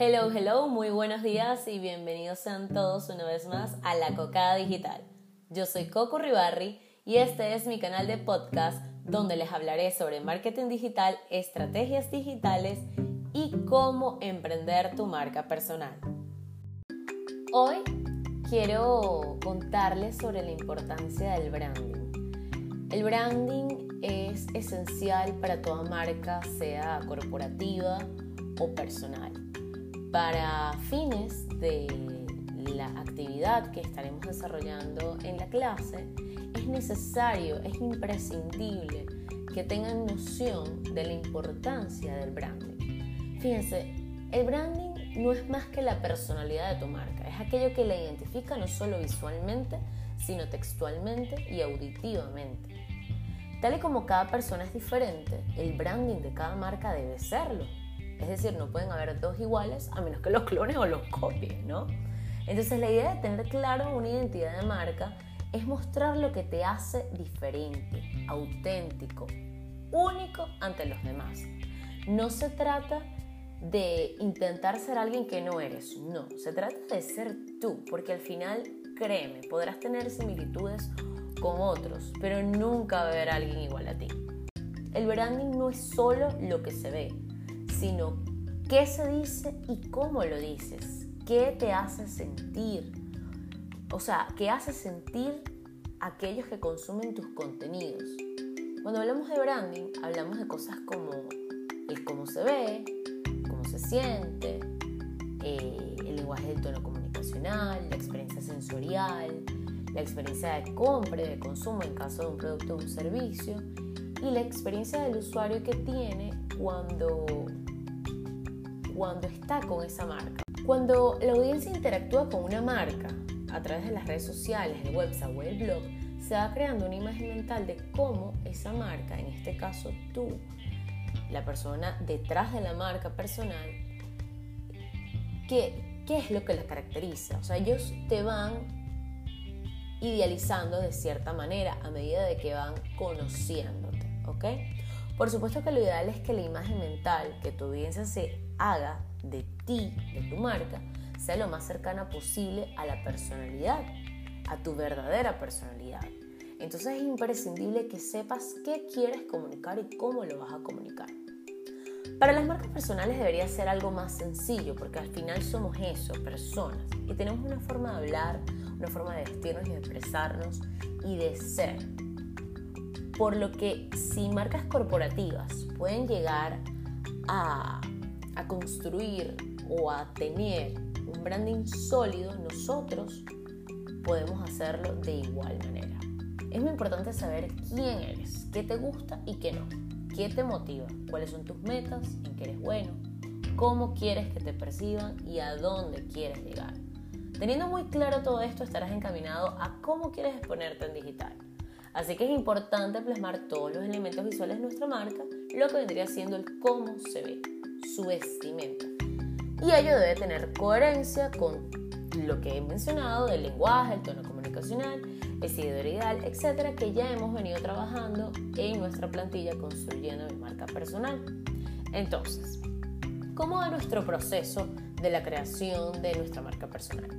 Hello, hello, muy buenos días y bienvenidos sean todos una vez más a La Cocada Digital. Yo soy Coco Ribarri y este es mi canal de podcast donde les hablaré sobre marketing digital, estrategias digitales y cómo emprender tu marca personal. Hoy quiero contarles sobre la importancia del branding. El branding es esencial para toda marca, sea corporativa o personal para fines de la actividad que estaremos desarrollando en la clase, es necesario, es imprescindible que tengan noción de la importancia del branding. Fíjense, el branding no es más que la personalidad de tu marca, es aquello que la identifica no solo visualmente, sino textualmente y auditivamente. Tal y como cada persona es diferente, el branding de cada marca debe serlo. Es decir, no pueden haber dos iguales a menos que los clones o los copien, ¿no? Entonces la idea de tener claro una identidad de marca es mostrar lo que te hace diferente, auténtico, único ante los demás. No se trata de intentar ser alguien que no eres, no, se trata de ser tú, porque al final, créeme, podrás tener similitudes con otros, pero nunca va a haber alguien igual a ti. El branding no es solo lo que se ve, sino qué se dice y cómo lo dices, qué te hace sentir, o sea, qué hace sentir aquellos que consumen tus contenidos. Cuando hablamos de branding, hablamos de cosas como el cómo se ve, cómo se siente, eh, el lenguaje del tono comunicacional, la experiencia sensorial, la experiencia de compra y de consumo en caso de un producto o un servicio y la experiencia del usuario que tiene cuando cuando está con esa marca. Cuando la audiencia interactúa con una marca a través de las redes sociales, el website o el blog, se va creando una imagen mental de cómo esa marca, en este caso tú, la persona detrás de la marca personal, qué, es lo que la caracteriza. O sea, ellos te van idealizando de cierta manera a medida de que van conociéndote, ¿ok? Por supuesto que lo ideal es que la imagen mental que tu audiencia se haga de ti, de tu marca, sea lo más cercana posible a la personalidad, a tu verdadera personalidad. Entonces es imprescindible que sepas qué quieres comunicar y cómo lo vas a comunicar. Para las marcas personales debería ser algo más sencillo porque al final somos eso, personas, y tenemos una forma de hablar, una forma de vestirnos y de expresarnos y de ser. Por lo que si marcas corporativas pueden llegar a a construir o a tener un branding sólido, nosotros podemos hacerlo de igual manera. Es muy importante saber quién eres, qué te gusta y qué no, qué te motiva, cuáles son tus metas, en qué eres bueno, cómo quieres que te perciban y a dónde quieres llegar. Teniendo muy claro todo esto, estarás encaminado a cómo quieres exponerte en digital. Así que es importante plasmar todos los elementos visuales de nuestra marca, lo que vendría siendo el cómo se ve su vestimenta. Y ello debe tener coherencia con lo que he mencionado del lenguaje, el tono comunicacional, el seguidor ideal, etcétera, que ya hemos venido trabajando en nuestra plantilla construyendo mi marca personal. Entonces, ¿cómo va nuestro proceso de la creación de nuestra marca personal?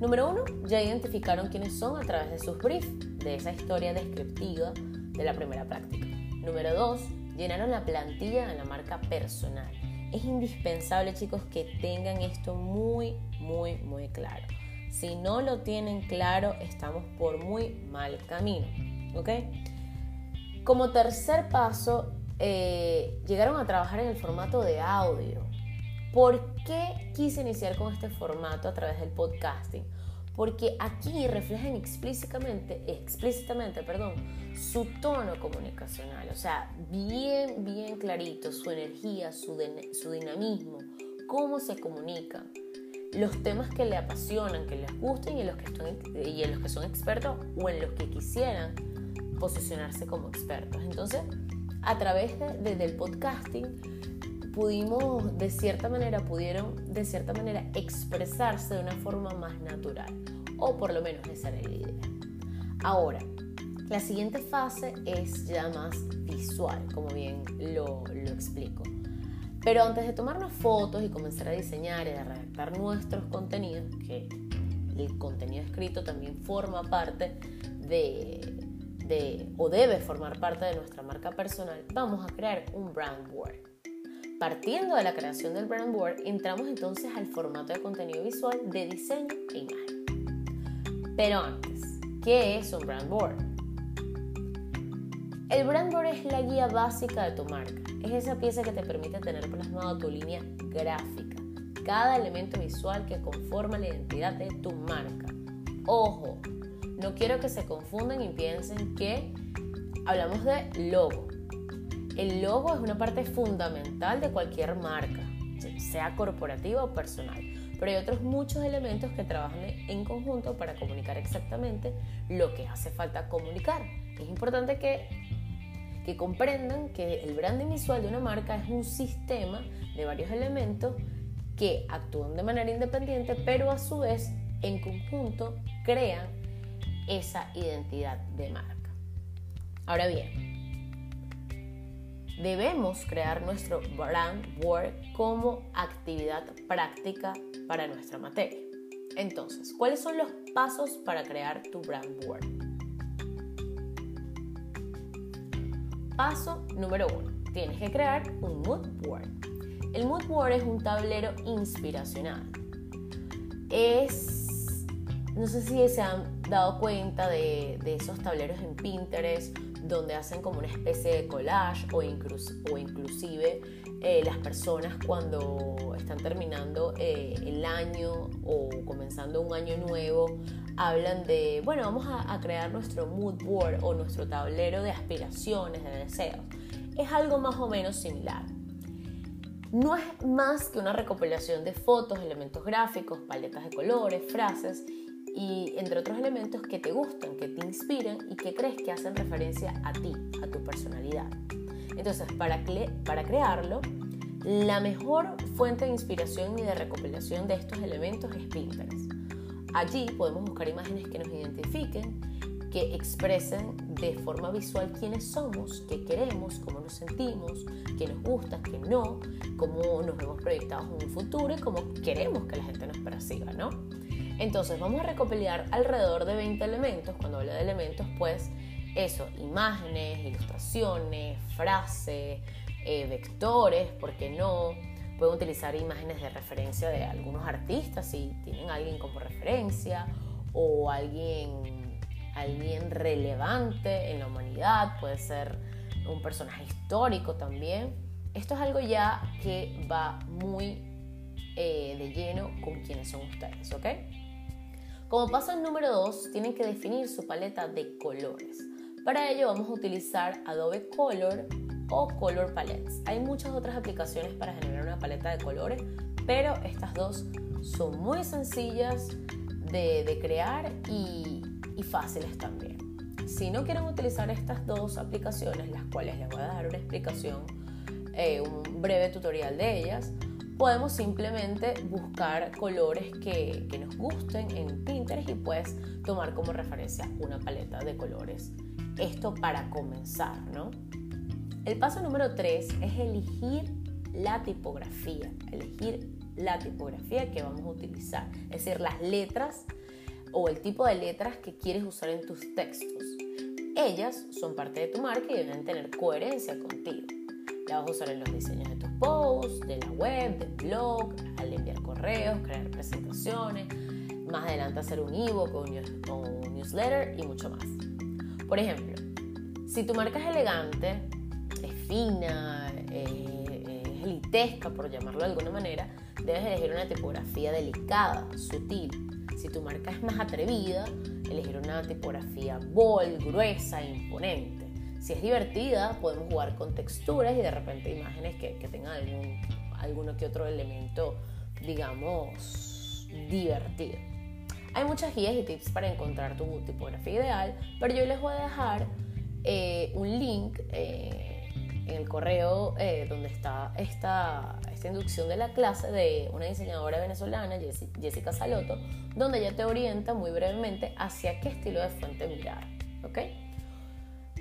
Número uno, ya identificaron quiénes son a través de sus briefs, de esa historia descriptiva de la primera práctica. Número 2. Llenaron la plantilla de la marca personal. Es indispensable, chicos, que tengan esto muy, muy, muy claro. Si no lo tienen claro, estamos por muy mal camino. ¿Ok? Como tercer paso, eh, llegaron a trabajar en el formato de audio. ¿Por qué quise iniciar con este formato a través del podcasting? Porque aquí reflejan explícitamente, explícitamente perdón, su tono comunicacional, o sea, bien, bien clarito, su energía, su, dinamismo, cómo se comunican, los temas que le apasionan, que les gusten y en los que, y en los que son expertos o en los que quisieran posicionarse como expertos. Entonces, a través de, del podcasting, pudimos, de cierta manera, pudieron de cierta manera expresarse de una forma más natural, o por lo menos esa era la idea. Ahora, La siguiente fase es ya más visual, como bien lo, lo explico. Pero antes de tomarnos fotos y comenzar a diseñar y a redactar nuestros contenidos, que el contenido escrito también forma parte de, de, o debe formar parte de nuestra marca personal, vamos a crear un brand board. Partiendo de la creación del brand board, entramos entonces al formato de contenido visual de diseño e imagen. Pero antes, ¿qué es un brand board? El brand board es la guía básica de tu marca. Es esa pieza que te permite tener plasmado tu línea gráfica, cada elemento visual que conforma la identidad de tu marca. Ojo, no quiero que se confundan y piensen que hablamos de logo. El logo es una parte fundamental de cualquier marca, sea corporativa o personal, pero hay otros muchos elementos que trabajan en conjunto para comunicar exactamente lo que hace falta comunicar. Es importante que, comprendan que el branding visual de una marca es un sistema de varios elementos que actúan de manera independiente, pero a su vez en conjunto crean esa identidad de marca. Ahora bien, debemos crear nuestro brand board como actividad práctica para nuestra materia. Entonces, ¿cuáles son los pasos para crear tu brand board? Paso número uno, tienes que crear un mood board. El mood board es un tablero inspiracional. Es, no sé si se han dado cuenta de, de esos tableros en Pinterest donde hacen como una especie de collage o, o inclusive eh, las personas cuando están terminando eh, el año o comenzando un año nuevo hablan de, bueno, vamos a, a crear nuestro mood board o nuestro tablero de aspiraciones, de deseos. Es algo más o menos similar. No es más que una recopilación de fotos, elementos gráficos, paletas de colores, frases y entre otros elementos que te gustan, que te inspiran y que crees que hacen referencia a ti, a tu personalidad. Entonces, para, para crearlo, la mejor fuente de inspiración y de recopilación de estos elementos es Pinterest. Allí podemos buscar imágenes que nos identifiquen, que expresen de forma visual quiénes somos, qué queremos, cómo nos sentimos, qué nos gusta, qué no, cómo nos vemos proyectados en un futuro y cómo queremos que la gente nos perciba, ¿no? Entonces vamos a recopilar alrededor de 20 elementos. Cuando hablo de elementos, pues eso, imágenes, ilustraciones, frases, eh, vectores, ¿por qué no? Pueden utilizar imágenes de referencia de algunos artistas si tienen a alguien como referencia o alguien, alguien relevante en la humanidad, puede ser un personaje histórico también. Esto es algo ya que va muy eh, de lleno con quienes son ustedes, ¿ok? Como paso número 2, tienen que definir su paleta de colores. Para ello vamos a utilizar Adobe Color o Color Palettes. Hay muchas otras aplicaciones para generar una paleta de colores, pero estas dos son muy sencillas de, crear y, fáciles también. Si no quieren utilizar estas dos aplicaciones, las cuales les voy a dar una explicación, eh, un breve tutorial de ellas, podemos simplemente buscar colores que, que, nos gusten en Pinterest y pues tomar como referencia una paleta de colores. Esto para comenzar, ¿no? El paso número 3 es elegir la tipografía, elegir la tipografía que vamos a utilizar, es decir, las letras o el tipo de letras que quieres usar en tus textos. Ellas son parte de tu marca y deben tener coherencia contigo. La vas a usar en los diseños de tus posts, de la web, del blog, al enviar correos, crear presentaciones, más adelante hacer un ebook o un newsletter y mucho más. Por ejemplo, si tu marca es elegante, es fina, eh, es elitesca, por llamarlo de alguna manera, debes elegir una tipografía delicada, sutil. Si tu marca es más atrevida, elegir una tipografía bold, gruesa, imponente. Si es divertida, podemos jugar con texturas y de repente imágenes que, que tengan algún, alguno que otro elemento, digamos, divertido. Hay muchas guías y tips para encontrar tu tipografía ideal, pero yo les voy a dejar eh, un link eh, en el correo eh, donde está esta, esta inducción de la clase de una diseñadora venezolana, Jessica Saloto, donde ella te orienta muy brevemente hacia qué estilo de fuente mirar. ¿ok?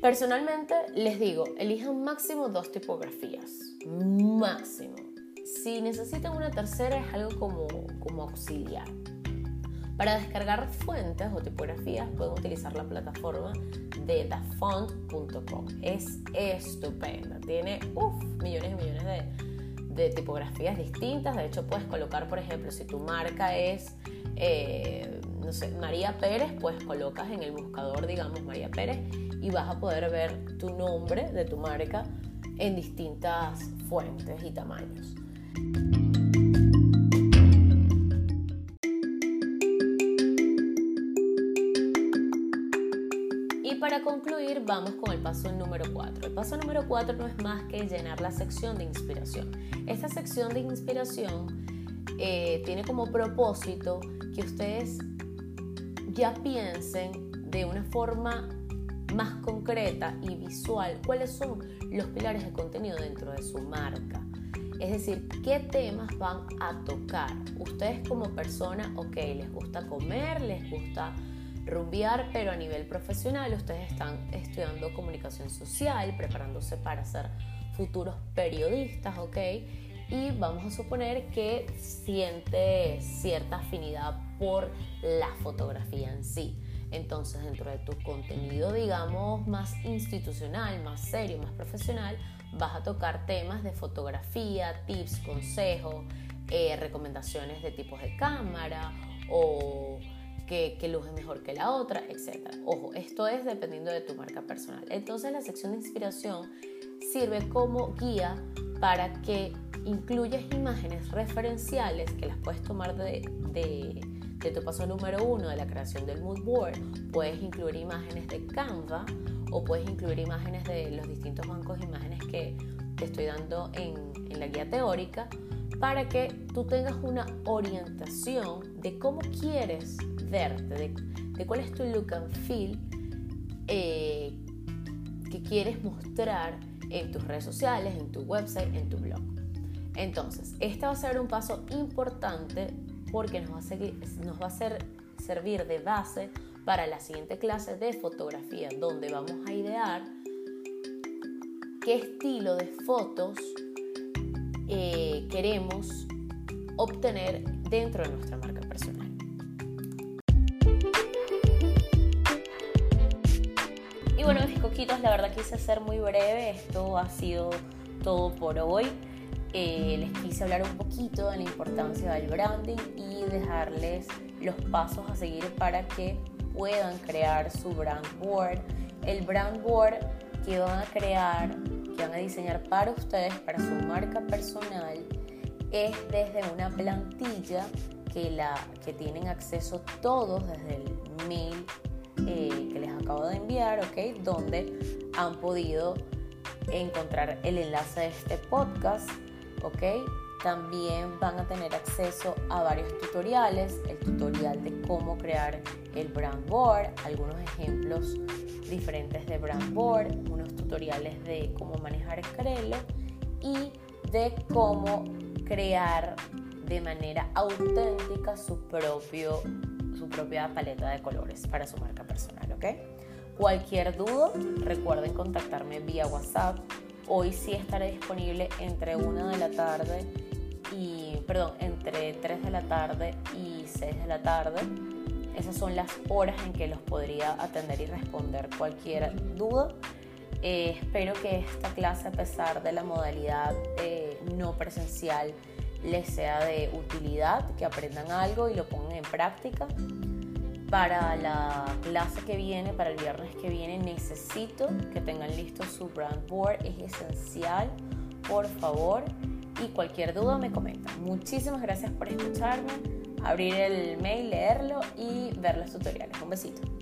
Personalmente les digo, elijan máximo dos tipografías, máximo. Si necesitan una tercera es algo como, como auxiliar. Para descargar fuentes o tipografías pueden utilizar la plataforma de dafont.com. Es estupenda, tiene millones y millones de, de, tipografías distintas. De hecho, puedes colocar, por ejemplo, si tu marca es, eh, no sé, María Pérez, pues colocas en el buscador, digamos, María Pérez y vas a poder ver tu nombre de tu marca en distintas fuentes y tamaños. para concluir, vamos con el paso número 4. El paso número 4 no es más que llenar la sección de inspiración. Esta sección de inspiración eh, tiene como propósito que ustedes ya piensen de una forma más concreta y visual cuáles son los pilares de contenido dentro de su marca. Es decir, qué temas van a tocar. Ustedes como persona, ok, les gusta comer, les gusta rumbear, pero a nivel profesional ustedes están estudiando comunicación social, preparándose para ser futuros periodistas, ¿ok? Y vamos a suponer que siente cierta afinidad por la fotografía en sí. Entonces, dentro de tu contenido, digamos, más institucional, más serio, más profesional, vas a tocar temas de fotografía, tips, consejos, eh, recomendaciones de tipos de cámara o que, luz es mejor que la otra, etc. Ojo, esto es dependiendo de tu marca personal. Entonces la sección de inspiración sirve como guía para que incluyas imágenes referenciales que las puedes tomar de, de, tu paso número uno de la creación del mood board. Puedes incluir imágenes de Canva o puedes incluir imágenes de los distintos bancos de imágenes que te estoy dando en, en la guía teórica para que tú tengas una orientación de cómo quieres verte, de, cuál es tu look and feel eh, que quieres mostrar en tus redes sociales, en tu website, en tu blog. Entonces, este va a ser un paso importante porque nos va a, servir de base para la siguiente clase de fotografía, donde vamos a idear qué estilo de fotos eh, queremos obtener dentro de nuestra marca personal. Y bueno, mis coquitos, la verdad quise ser muy breve. Esto ha sido todo por hoy. Eh, les quise hablar un poquito de la importancia del branding y dejarles los pasos a seguir para que puedan crear su brand board. El brand board que van a crear, que van a diseñar para ustedes, para su marca personal, es desde una plantilla que, la, que tienen acceso todos desde el mail eh, que les acabo de enviar, ¿ok? Donde han podido encontrar el enlace de este podcast, ¿ok? También van a tener acceso a varios tutoriales, el tutorial de cómo crear el brand board, algunos ejemplos diferentes de brand board, unos tutoriales de cómo manejar Crelo y de cómo crear de manera auténtica su propio su propia paleta de colores para su marca personal, ¿ok? Cualquier duda, recuerden contactarme vía WhatsApp. Hoy sí estaré disponible entre 1 de la tarde y, perdón, entre 3 de la tarde y 6 de la tarde. Esas son las horas en que los podría atender y responder cualquier duda. Eh, espero que esta clase, a pesar de la modalidad eh, no presencial, les sea de utilidad, que aprendan algo y lo pongan en práctica. Para la clase que viene, para el viernes que viene, necesito que tengan listo su brand board. Es esencial, por favor. Y cualquier duda me comentan. Muchísimas gracias por escucharme, abrir el mail, leerlo y ver los tutoriales. Un besito.